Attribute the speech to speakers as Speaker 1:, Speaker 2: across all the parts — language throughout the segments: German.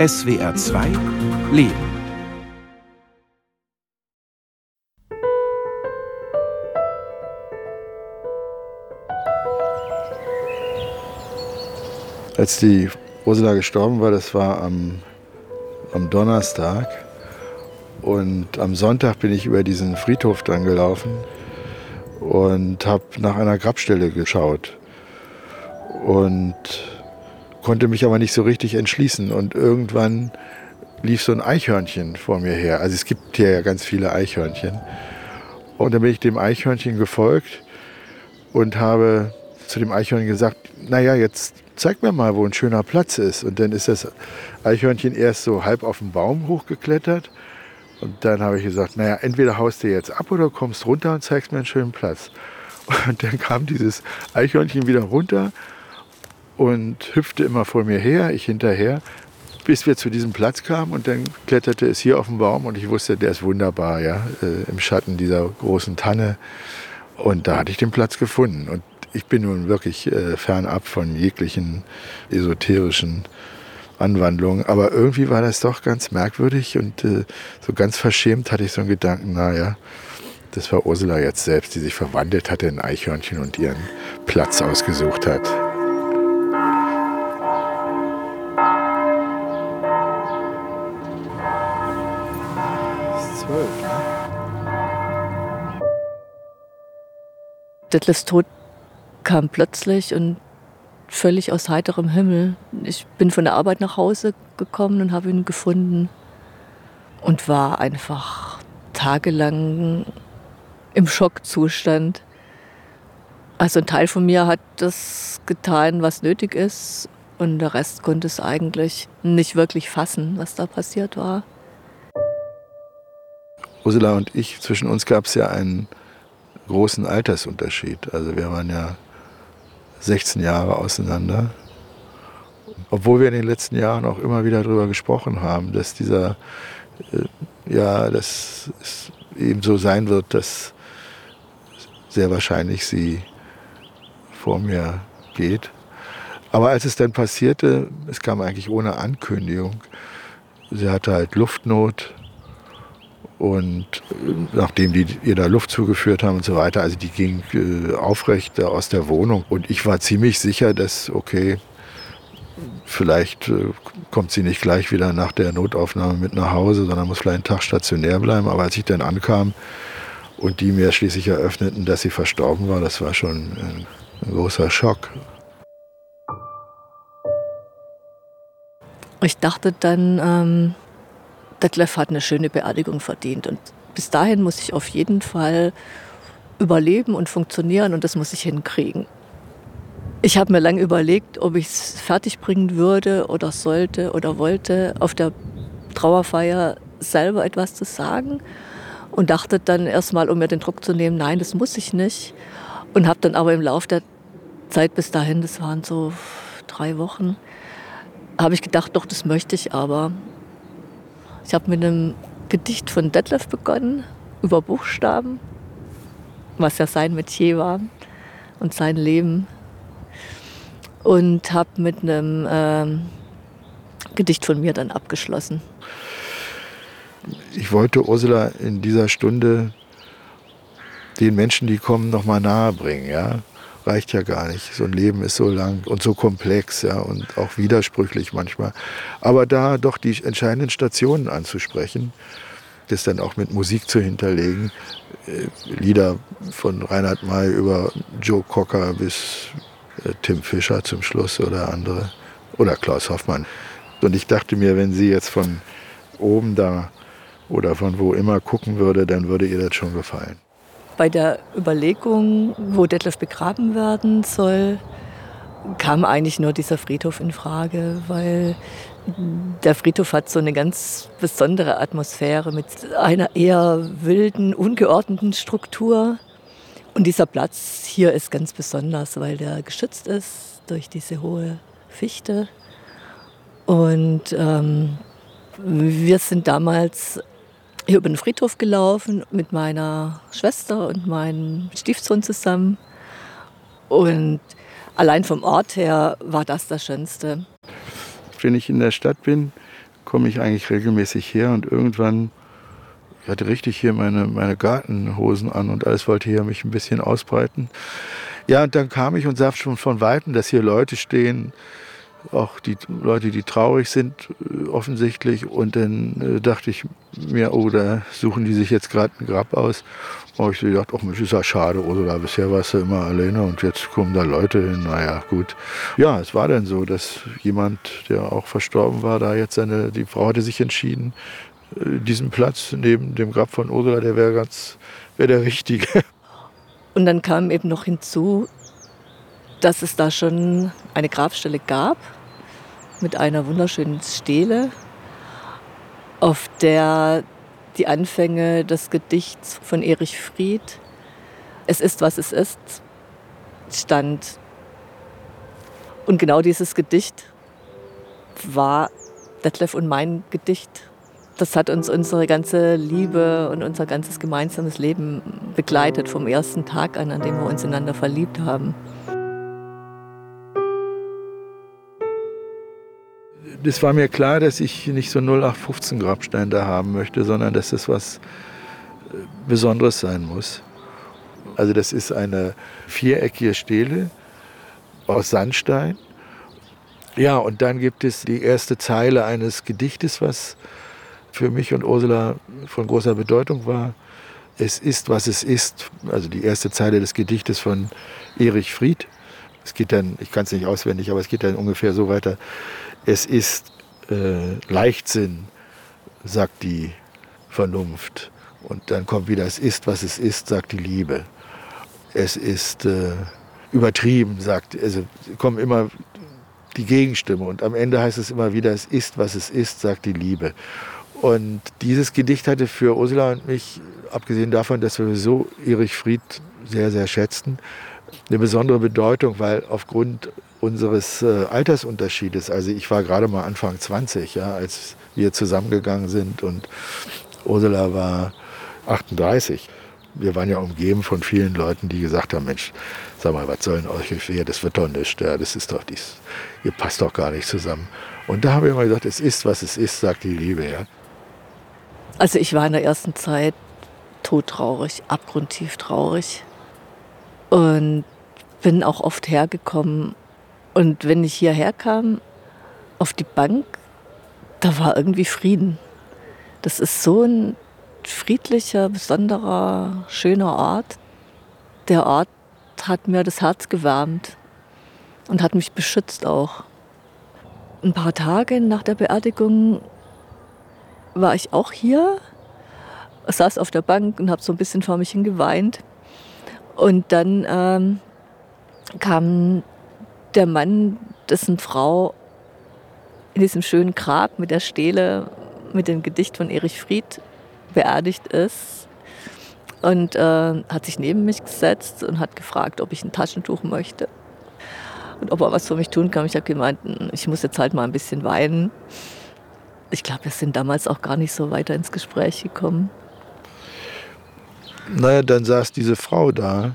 Speaker 1: SWR 2 Leben.
Speaker 2: Als die Ursula gestorben war, das war am, am Donnerstag. Und am Sonntag bin ich über diesen Friedhof dran gelaufen und habe nach einer Grabstelle geschaut. Und konnte mich aber nicht so richtig entschließen. Und irgendwann lief so ein Eichhörnchen vor mir her. Also es gibt hier ja ganz viele Eichhörnchen. Und dann bin ich dem Eichhörnchen gefolgt und habe zu dem Eichhörnchen gesagt, naja, jetzt zeig mir mal, wo ein schöner Platz ist. Und dann ist das Eichhörnchen erst so halb auf den Baum hochgeklettert. Und dann habe ich gesagt, naja, entweder haust du jetzt ab oder kommst runter und zeigst mir einen schönen Platz. Und dann kam dieses Eichhörnchen wieder runter und hüpfte immer vor mir her, ich hinterher, bis wir zu diesem Platz kamen und dann kletterte es hier auf den Baum und ich wusste, der ist wunderbar, ja, äh, im Schatten dieser großen Tanne. Und da hatte ich den Platz gefunden. Und ich bin nun wirklich äh, fernab von jeglichen esoterischen Anwandlungen. Aber irgendwie war das doch ganz merkwürdig und äh, so ganz verschämt hatte ich so einen Gedanken, naja, das war Ursula jetzt selbst, die sich verwandelt hatte in Eichhörnchen und ihren Platz ausgesucht hat.
Speaker 3: Detlefs Tod kam plötzlich und völlig aus heiterem Himmel. Ich bin von der Arbeit nach Hause gekommen und habe ihn gefunden und war einfach tagelang im Schockzustand. Also ein Teil von mir hat das getan, was nötig ist und der Rest konnte es eigentlich nicht wirklich fassen, was da passiert war.
Speaker 2: Ursula und ich, zwischen uns gab es ja einen großen Altersunterschied. Also wir waren ja 16 Jahre auseinander. Obwohl wir in den letzten Jahren auch immer wieder darüber gesprochen haben, dass dieser, äh, ja, dass es eben so sein wird, dass sehr wahrscheinlich sie vor mir geht. Aber als es dann passierte, es kam eigentlich ohne Ankündigung. Sie hatte halt Luftnot, und äh, nachdem die ihr da Luft zugeführt haben und so weiter, also die ging äh, aufrecht aus der Wohnung. Und ich war ziemlich sicher, dass, okay, vielleicht äh, kommt sie nicht gleich wieder nach der Notaufnahme mit nach Hause, sondern muss vielleicht einen Tag stationär bleiben. Aber als ich dann ankam und die mir schließlich eröffneten, dass sie verstorben war, das war schon ein, ein großer Schock.
Speaker 3: Ich dachte dann, ähm Detlef hat eine schöne Beerdigung verdient. Und bis dahin muss ich auf jeden Fall überleben und funktionieren und das muss ich hinkriegen. Ich habe mir lange überlegt, ob ich es fertigbringen würde oder sollte oder wollte, auf der Trauerfeier selber etwas zu sagen und dachte dann erstmal, um mir den Druck zu nehmen, nein, das muss ich nicht. Und habe dann aber im Laufe der Zeit bis dahin, das waren so drei Wochen, habe ich gedacht, doch, das möchte ich aber. Ich habe mit einem Gedicht von Detlef begonnen, über Buchstaben, was ja sein Metier war und sein Leben. Und habe mit einem ähm, Gedicht von mir dann abgeschlossen.
Speaker 2: Ich wollte Ursula in dieser Stunde den Menschen, die kommen, noch mal nahe bringen. Ja? Reicht ja gar nicht. So ein Leben ist so lang und so komplex ja, und auch widersprüchlich manchmal. Aber da doch die entscheidenden Stationen anzusprechen, das dann auch mit Musik zu hinterlegen, äh, Lieder von Reinhard May über Joe Cocker bis äh, Tim Fischer zum Schluss oder andere oder Klaus Hoffmann. Und ich dachte mir, wenn sie jetzt von oben da oder von wo immer gucken würde, dann würde ihr das schon gefallen
Speaker 3: bei der Überlegung, wo Detlef begraben werden soll, kam eigentlich nur dieser Friedhof in Frage, weil der Friedhof hat so eine ganz besondere Atmosphäre mit einer eher wilden, ungeordneten Struktur. Und dieser Platz hier ist ganz besonders, weil der geschützt ist durch diese hohe Fichte. Und ähm, wir sind damals hier über den Friedhof gelaufen mit meiner Schwester und meinem Stiefsohn zusammen. Und allein vom Ort her war das das Schönste.
Speaker 2: Wenn ich in der Stadt bin, komme ich eigentlich regelmäßig her und irgendwann, ich hatte richtig hier meine, meine Gartenhosen an und alles wollte hier mich ein bisschen ausbreiten. Ja, und dann kam ich und sah schon von Weitem, dass hier Leute stehen, auch die Leute, die traurig sind, äh, offensichtlich. Und dann äh, dachte ich mir, oh, da suchen die sich jetzt gerade ein Grab aus. Und ich gedacht, ach Mensch, ist ja schade, oder bisher warst du immer alleine und jetzt kommen da Leute hin. Naja, gut. Ja, es war dann so, dass jemand, der auch verstorben war, da jetzt seine, die Frau hatte sich entschieden, äh, diesen Platz neben dem Grab von Ursula, der wäre ganz, wäre der richtige.
Speaker 3: Und dann kam eben noch hinzu, dass es da schon eine Grabstelle gab mit einer wunderschönen Stele, auf der die Anfänge des Gedichts von Erich Fried, Es ist, was es ist, stand. Und genau dieses Gedicht war Detlef und mein Gedicht. Das hat uns unsere ganze Liebe und unser ganzes gemeinsames Leben begleitet vom ersten Tag an, an dem wir uns einander verliebt haben.
Speaker 2: Das war mir klar, dass ich nicht so 0815 Grabstein da haben möchte, sondern dass das was äh, Besonderes sein muss. Also das ist eine viereckige Stele aus Sandstein. Ja, und dann gibt es die erste Zeile eines Gedichtes, was für mich und Ursula von großer Bedeutung war. Es ist, was es ist. Also die erste Zeile des Gedichtes von Erich Fried. Es geht dann, ich kann es nicht auswendig, aber es geht dann ungefähr so weiter es ist äh, Leichtsinn, sagt die Vernunft. Und dann kommt wieder, es ist, was es ist, sagt die Liebe. Es ist äh, übertrieben, sagt, also kommen immer die Gegenstimme. Und am Ende heißt es immer wieder, es ist, was es ist, sagt die Liebe. Und dieses Gedicht hatte für Ursula und mich, abgesehen davon, dass wir so Erich Fried sehr, sehr schätzten, eine besondere Bedeutung, weil aufgrund unseres äh, Altersunterschiedes, also ich war gerade mal Anfang 20, ja, als wir zusammengegangen sind und Ursula war 38. Wir waren ja umgeben von vielen Leuten, die gesagt haben, Mensch, sag mal, was soll denn euch hier, das wird doch nicht, ja, das ist doch dies, ihr passt doch gar nicht zusammen. Und da habe ich immer gesagt, es ist, was es ist, sagt die Liebe, ja.
Speaker 3: Also ich war in der ersten Zeit todtraurig, abgrundtief traurig und bin auch oft hergekommen und wenn ich hierher kam, auf die Bank, da war irgendwie Frieden. Das ist so ein friedlicher, besonderer, schöner Ort. Der Ort hat mir das Herz gewärmt und hat mich beschützt auch. Ein paar Tage nach der Beerdigung war ich auch hier, saß auf der Bank und habe so ein bisschen vor mich hin geweint. Und dann ähm, kam der Mann, dessen Frau in diesem schönen Grab mit der Stele, mit dem Gedicht von Erich Fried beerdigt ist. Und äh, hat sich neben mich gesetzt und hat gefragt, ob ich ein Taschentuch möchte. Und ob er was für mich tun kann. Ich habe gemeint, ich muss jetzt halt mal ein bisschen weinen. Ich glaube, wir sind damals auch gar nicht so weiter ins Gespräch gekommen.
Speaker 2: Naja, dann saß diese Frau da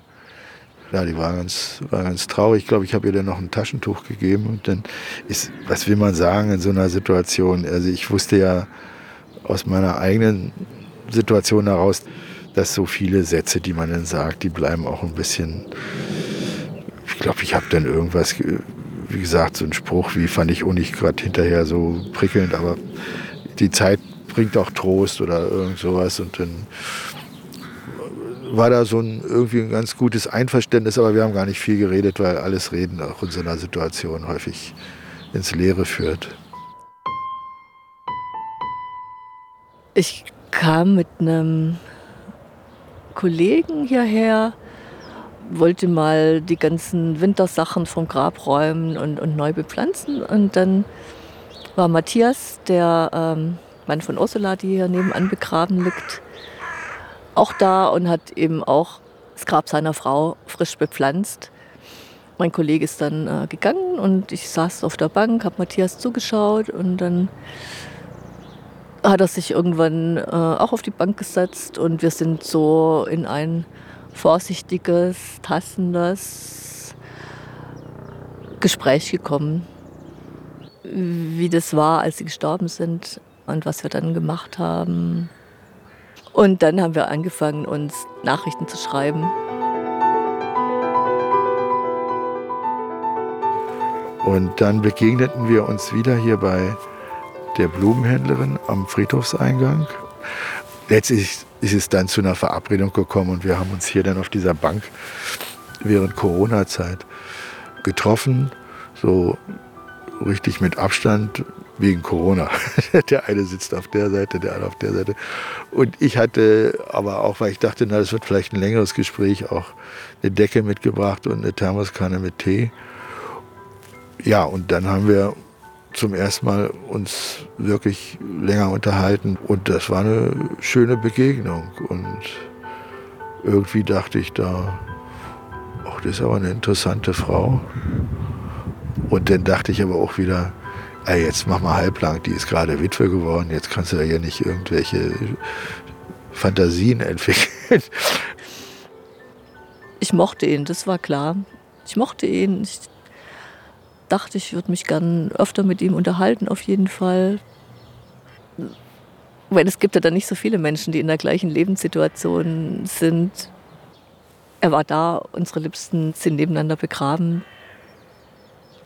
Speaker 2: ja, die war ganz, war ganz traurig. Ich glaube, ich habe ihr dann noch ein Taschentuch gegeben. Und dann ist, was will man sagen in so einer Situation? Also ich wusste ja aus meiner eigenen Situation heraus, dass so viele Sätze, die man dann sagt, die bleiben auch ein bisschen. Ich glaube, ich habe dann irgendwas, wie gesagt, so einen Spruch, wie fand ich auch nicht gerade hinterher so prickelnd, aber die Zeit bringt auch Trost oder irgend sowas und dann war da so ein irgendwie ein ganz gutes Einverständnis, aber wir haben gar nicht viel geredet, weil alles Reden auch in so einer Situation häufig ins Leere führt.
Speaker 3: Ich kam mit einem Kollegen hierher, wollte mal die ganzen Wintersachen vom Grab räumen und, und neu bepflanzen. Und dann war Matthias, der ähm, Mann von Ursula, die hier nebenan begraben liegt, auch da und hat eben auch das Grab seiner Frau frisch bepflanzt. Mein Kollege ist dann äh, gegangen und ich saß auf der Bank, habe Matthias zugeschaut und dann hat er sich irgendwann äh, auch auf die Bank gesetzt und wir sind so in ein vorsichtiges, tassendes Gespräch gekommen. wie das war, als sie gestorben sind und was wir dann gemacht haben. Und dann haben wir angefangen, uns Nachrichten zu schreiben.
Speaker 2: Und dann begegneten wir uns wieder hier bei der Blumenhändlerin am Friedhofseingang. Letztlich ist es dann zu einer Verabredung gekommen und wir haben uns hier dann auf dieser Bank während Corona-Zeit getroffen, so richtig mit Abstand wegen Corona. Der eine sitzt auf der Seite, der andere auf der Seite. Und ich hatte aber auch, weil ich dachte, na, das wird vielleicht ein längeres Gespräch, auch eine Decke mitgebracht und eine Thermoskanne mit Tee. Ja, und dann haben wir zum ersten Mal uns wirklich länger unterhalten und das war eine schöne Begegnung und irgendwie dachte ich da, ach, das ist aber eine interessante Frau. Und dann dachte ich aber auch wieder, ey, jetzt mach mal halblang, die ist gerade Witwe geworden, jetzt kannst du ja nicht irgendwelche Fantasien entwickeln.
Speaker 3: Ich mochte ihn, das war klar. Ich mochte ihn. Ich dachte, ich würde mich gern öfter mit ihm unterhalten, auf jeden Fall. Weil es gibt ja dann nicht so viele Menschen, die in der gleichen Lebenssituation sind. Er war da, unsere Liebsten sind nebeneinander begraben.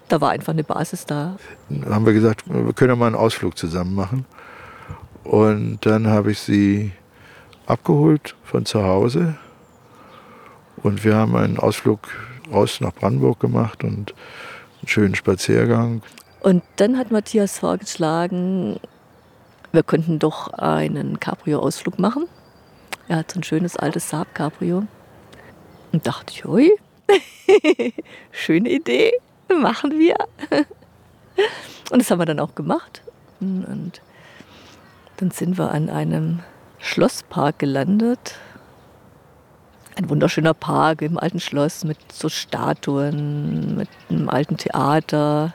Speaker 3: Da war einfach eine Basis da.
Speaker 2: Dann haben wir gesagt, wir können ja mal einen Ausflug zusammen machen. Und dann habe ich sie abgeholt von zu Hause. Und wir haben einen Ausflug raus nach Brandenburg gemacht und einen schönen Spaziergang.
Speaker 3: Und dann hat Matthias vorgeschlagen, wir könnten doch einen Cabrio-Ausflug machen. Er hat so ein schönes altes Saab Cabrio. Und dachte ich, ui, schöne Idee, machen wir. Und das haben wir dann auch gemacht. Und dann sind wir an einem Schlosspark gelandet ein wunderschöner Park im alten Schloss mit so Statuen, mit einem alten Theater.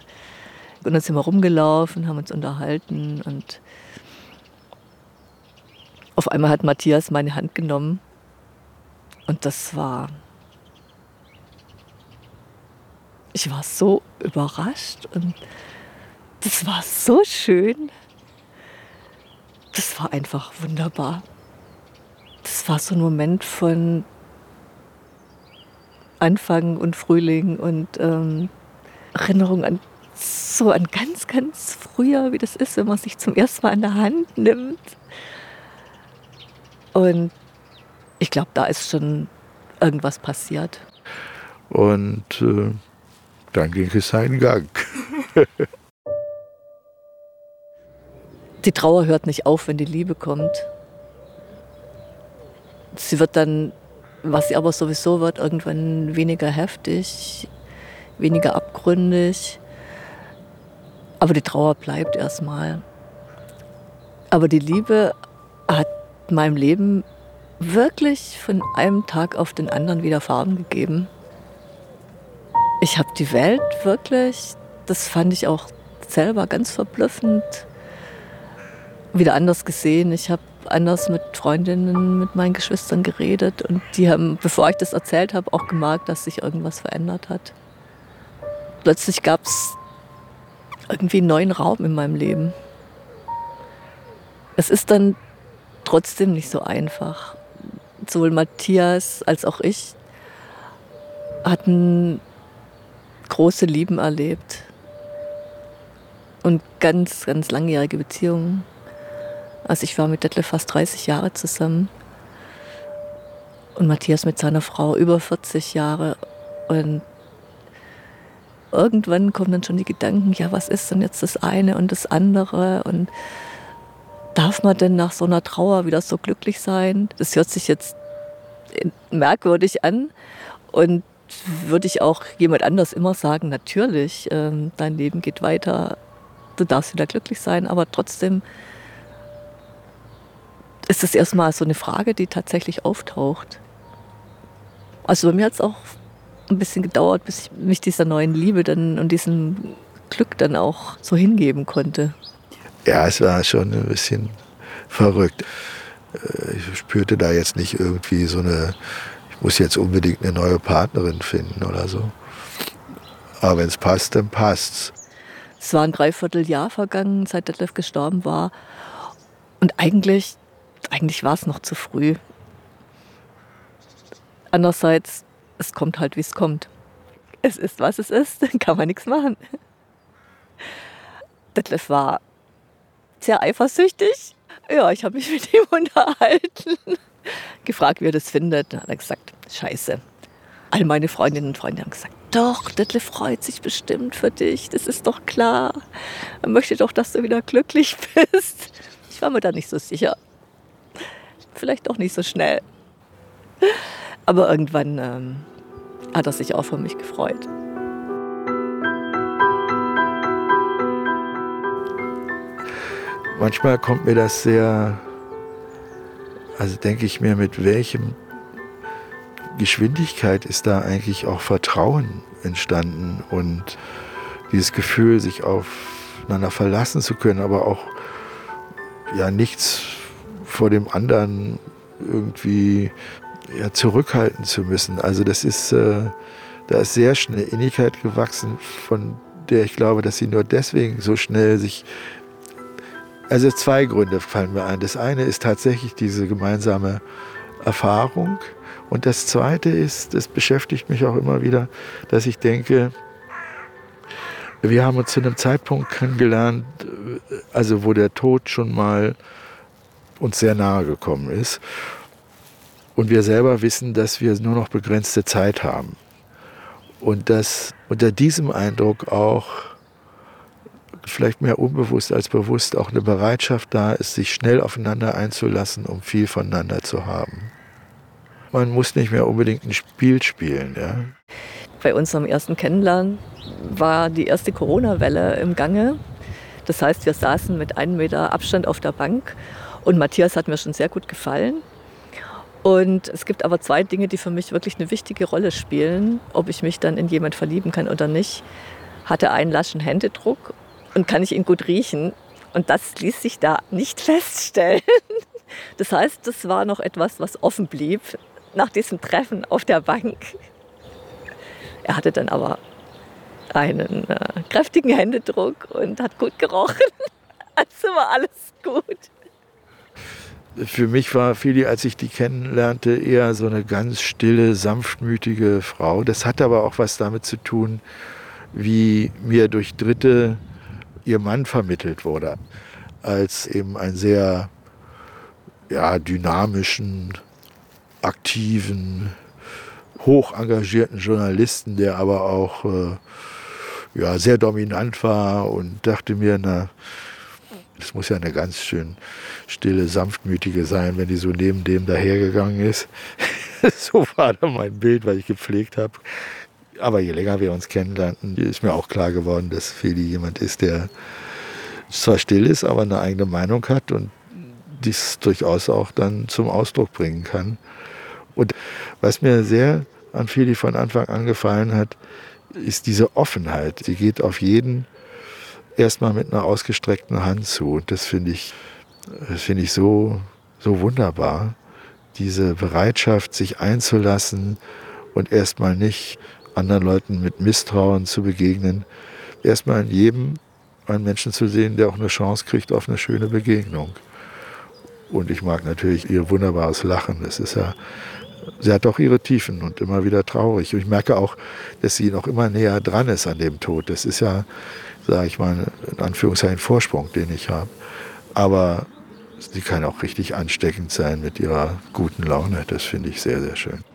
Speaker 3: Und dann sind wir rumgelaufen, haben uns unterhalten und auf einmal hat Matthias meine Hand genommen und das war. Ich war so überrascht und das war so schön. Das war einfach wunderbar. Das war so ein Moment von Anfang und Frühling und ähm, Erinnerung an so an ganz, ganz früher, wie das ist, wenn man sich zum ersten Mal an der Hand nimmt. Und ich glaube, da ist schon irgendwas passiert.
Speaker 2: Und äh, dann ging es seinen Gang.
Speaker 3: die Trauer hört nicht auf, wenn die Liebe kommt. Sie wird dann was aber sowieso wird, irgendwann weniger heftig, weniger abgründig. Aber die Trauer bleibt erstmal. Aber die Liebe hat meinem Leben wirklich von einem Tag auf den anderen wieder Farben gegeben. Ich habe die Welt wirklich, das fand ich auch selber ganz verblüffend, wieder anders gesehen. Ich habe anders mit Freundinnen, mit meinen Geschwistern geredet und die haben, bevor ich das erzählt habe, auch gemerkt, dass sich irgendwas verändert hat. Plötzlich gab es irgendwie einen neuen Raum in meinem Leben. Es ist dann trotzdem nicht so einfach. Sowohl Matthias als auch ich hatten große Lieben erlebt und ganz, ganz langjährige Beziehungen. Also ich war mit Detlef fast 30 Jahre zusammen und Matthias mit seiner Frau über 40 Jahre. Und irgendwann kommen dann schon die Gedanken, ja, was ist denn jetzt das eine und das andere? Und darf man denn nach so einer Trauer wieder so glücklich sein? Das hört sich jetzt merkwürdig an. Und würde ich auch jemand anders immer sagen, natürlich, ähm, dein Leben geht weiter, du darfst wieder glücklich sein, aber trotzdem ist das erstmal so eine Frage, die tatsächlich auftaucht. Also bei mir hat es auch ein bisschen gedauert, bis ich mich dieser neuen Liebe dann und diesem Glück dann auch so hingeben konnte.
Speaker 2: Ja, es war schon ein bisschen verrückt. Äh, ich spürte da jetzt nicht irgendwie so eine, muss jetzt unbedingt eine neue Partnerin finden oder so. Aber wenn es passt, dann passt's.
Speaker 3: Es war ein Dreivierteljahr vergangen, seit Detlef gestorben war. Und eigentlich, eigentlich war es noch zu früh. Andererseits, es kommt halt, wie es kommt. Es ist, was es ist, dann kann man nichts machen. Detlef war sehr eifersüchtig. Ja, ich habe mich mit ihm unterhalten. Gefragt, wie er das findet. Dann hat er gesagt, scheiße. All meine Freundinnen und Freunde haben gesagt, doch, Detlef freut sich bestimmt für dich. Das ist doch klar. Er möchte doch, dass du wieder glücklich bist. Ich war mir da nicht so sicher. Vielleicht auch nicht so schnell. Aber irgendwann ähm, hat er sich auch für mich gefreut.
Speaker 2: Manchmal kommt mir das sehr, also denke ich mir, mit welchem Geschwindigkeit ist da eigentlich auch Vertrauen entstanden und dieses Gefühl, sich aufeinander verlassen zu können, aber auch ja nichts vor dem anderen irgendwie ja, zurückhalten zu müssen. Also das ist, äh, da ist sehr schnell Innigkeit gewachsen, von der ich glaube, dass sie nur deswegen so schnell sich also zwei Gründe fallen mir ein. Das eine ist tatsächlich diese gemeinsame Erfahrung. Und das zweite ist, das beschäftigt mich auch immer wieder, dass ich denke, wir haben uns zu einem Zeitpunkt kennengelernt, also wo der Tod schon mal uns sehr nahe gekommen ist. Und wir selber wissen, dass wir nur noch begrenzte Zeit haben. Und dass unter diesem Eindruck auch vielleicht mehr unbewusst als bewusst auch eine Bereitschaft da ist, sich schnell aufeinander einzulassen, um viel voneinander zu haben. Man muss nicht mehr unbedingt ein Spiel spielen. Ja.
Speaker 3: Bei unserem ersten Kennenlernen war die erste Corona-Welle im Gange. Das heißt, wir saßen mit einem Meter Abstand auf der Bank und Matthias hat mir schon sehr gut gefallen. Und es gibt aber zwei Dinge, die für mich wirklich eine wichtige Rolle spielen, ob ich mich dann in jemand verlieben kann oder nicht. Hatte einen laschen Händedruck und kann ich ihn gut riechen. Und das ließ sich da nicht feststellen. Das heißt, das war noch etwas, was offen blieb nach diesem Treffen auf der Bank. Er hatte dann aber einen äh, kräftigen Händedruck und hat gut gerochen. Also war alles gut.
Speaker 2: Für mich war Fili, als ich die kennenlernte, eher so eine ganz stille, sanftmütige Frau. Das hat aber auch was damit zu tun, wie mir durch Dritte ihr Mann vermittelt wurde, als eben ein sehr ja, dynamischen, aktiven, hoch engagierten Journalisten, der aber auch äh, ja, sehr dominant war und dachte mir, na, das muss ja eine ganz schön stille, sanftmütige sein, wenn die so neben dem dahergegangen ist. so war dann mein Bild, was ich gepflegt habe. Aber je länger wir uns kennenlernten, ist mir auch klar geworden, dass Feli jemand ist, der zwar still ist, aber eine eigene Meinung hat und dies durchaus auch dann zum Ausdruck bringen kann. Und was mir sehr an Feli von Anfang an gefallen hat, ist diese Offenheit. Sie geht auf jeden erstmal mit einer ausgestreckten Hand zu. Und das finde ich, das ich so, so wunderbar. Diese Bereitschaft, sich einzulassen und erstmal nicht anderen Leuten mit Misstrauen zu begegnen, erstmal in jedem einen Menschen zu sehen, der auch eine Chance kriegt auf eine schöne Begegnung. Und ich mag natürlich ihr wunderbares Lachen. Das ist ja, sie hat auch ihre Tiefen und immer wieder traurig. Und ich merke auch, dass sie noch immer näher dran ist an dem Tod. Das ist ja, sage ich mal, in Anführungszeichen Vorsprung, den ich habe. Aber sie kann auch richtig ansteckend sein mit ihrer guten Laune. Das finde ich sehr, sehr schön.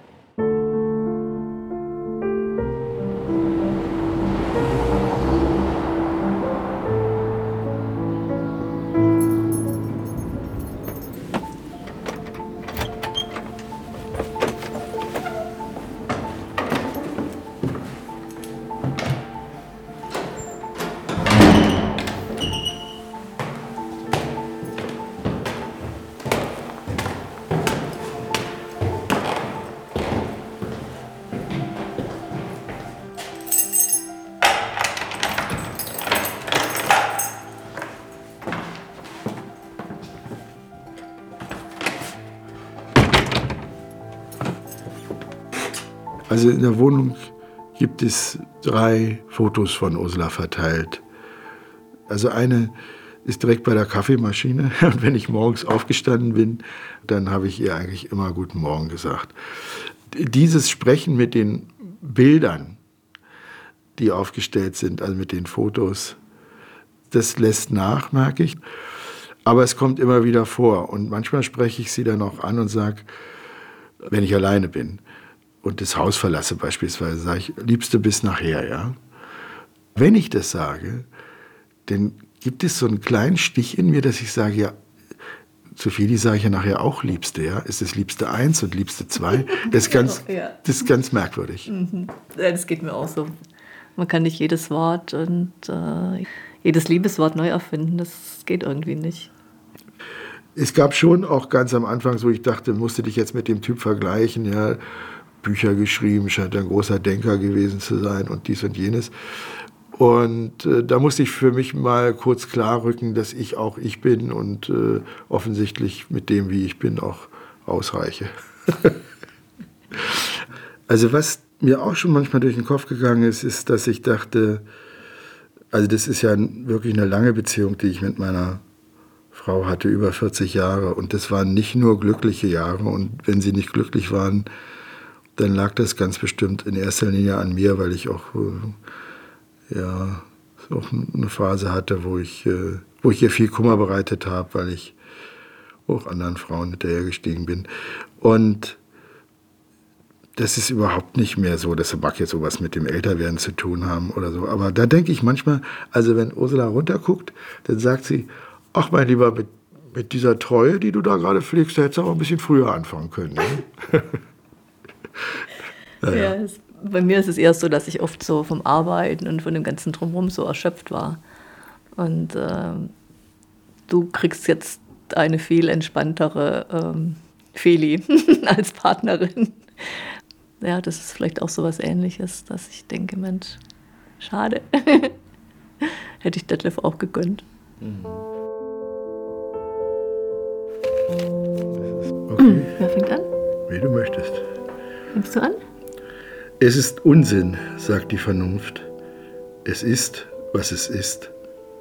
Speaker 2: Also in der Wohnung gibt es drei Fotos von Ursula verteilt. Also eine ist direkt bei der Kaffeemaschine. Und wenn ich morgens aufgestanden bin, dann habe ich ihr eigentlich immer Guten Morgen gesagt. Dieses Sprechen mit den Bildern, die aufgestellt sind, also mit den Fotos, das lässt nach, merke ich. Aber es kommt immer wieder vor. Und manchmal spreche ich sie dann auch an und sage, wenn ich alleine bin und das Haus verlasse beispielsweise, sage ich, Liebste bis nachher, ja. Wenn ich das sage, dann gibt es so einen kleinen Stich in mir, dass ich sage, ja, Sophie, sage ich ja nachher auch Liebste, ja. Ist das Liebste eins und Liebste zwei? Das ist ganz, das ist ganz merkwürdig.
Speaker 3: Mhm. Ja, das geht mir auch so. Man kann nicht jedes Wort und äh, jedes Liebeswort neu erfinden. Das geht irgendwie nicht.
Speaker 2: Es gab schon auch ganz am Anfang so, ich dachte, musste dich jetzt mit dem Typ vergleichen, ja. Bücher geschrieben, scheint ein großer Denker gewesen zu sein und dies und jenes. Und äh, da musste ich für mich mal kurz klarrücken, dass ich auch ich bin und äh, offensichtlich mit dem, wie ich bin, auch ausreiche. also was mir auch schon manchmal durch den Kopf gegangen ist, ist, dass ich dachte, also das ist ja wirklich eine lange Beziehung, die ich mit meiner Frau hatte, über 40 Jahre. Und das waren nicht nur glückliche Jahre. Und wenn sie nicht glücklich waren, dann lag das ganz bestimmt in erster Linie an mir, weil ich auch, äh, ja, auch eine Phase hatte, wo ich, äh, wo ich ihr viel Kummer bereitet habe, weil ich auch anderen Frauen hinterhergestiegen bin. Und das ist überhaupt nicht mehr so, das mag jetzt sowas mit dem Älterwerden zu tun haben oder so. Aber da denke ich manchmal, also wenn Ursula runterguckt, dann sagt sie, ach mein Lieber, mit, mit dieser Treue, die du da gerade pflegst, da hättest du auch ein bisschen früher anfangen können. Ne?
Speaker 3: Ja, ja es, bei mir ist es eher so, dass ich oft so vom Arbeiten und von dem ganzen Drumherum so erschöpft war. Und äh, du kriegst jetzt eine viel entspanntere ähm, Feli als Partnerin. Ja, das ist vielleicht auch so was Ähnliches, dass ich denke, Mensch, schade. Hätte ich Detlef auch gegönnt. Mhm.
Speaker 2: Okay.
Speaker 3: Wer fängt an?
Speaker 2: Wie du möchtest.
Speaker 3: Fängst du an?
Speaker 2: Es ist Unsinn, sagt die Vernunft. Es ist, was es ist,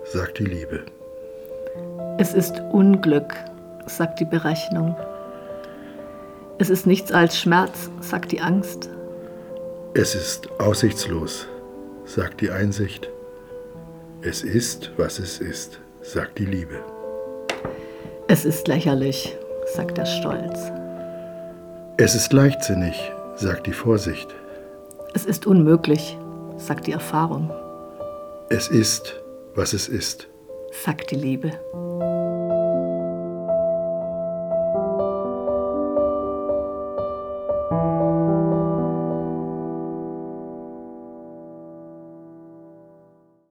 Speaker 2: sagt die Liebe.
Speaker 3: Es ist Unglück, sagt die Berechnung. Es ist nichts als Schmerz, sagt die Angst.
Speaker 2: Es ist aussichtslos, sagt die Einsicht. Es ist, was es ist, sagt die Liebe.
Speaker 3: Es ist lächerlich, sagt der Stolz.
Speaker 2: Es ist leichtsinnig, sagt die Vorsicht.
Speaker 3: Es ist unmöglich, sagt die Erfahrung.
Speaker 2: Es ist, was es ist,
Speaker 3: sagt die Liebe.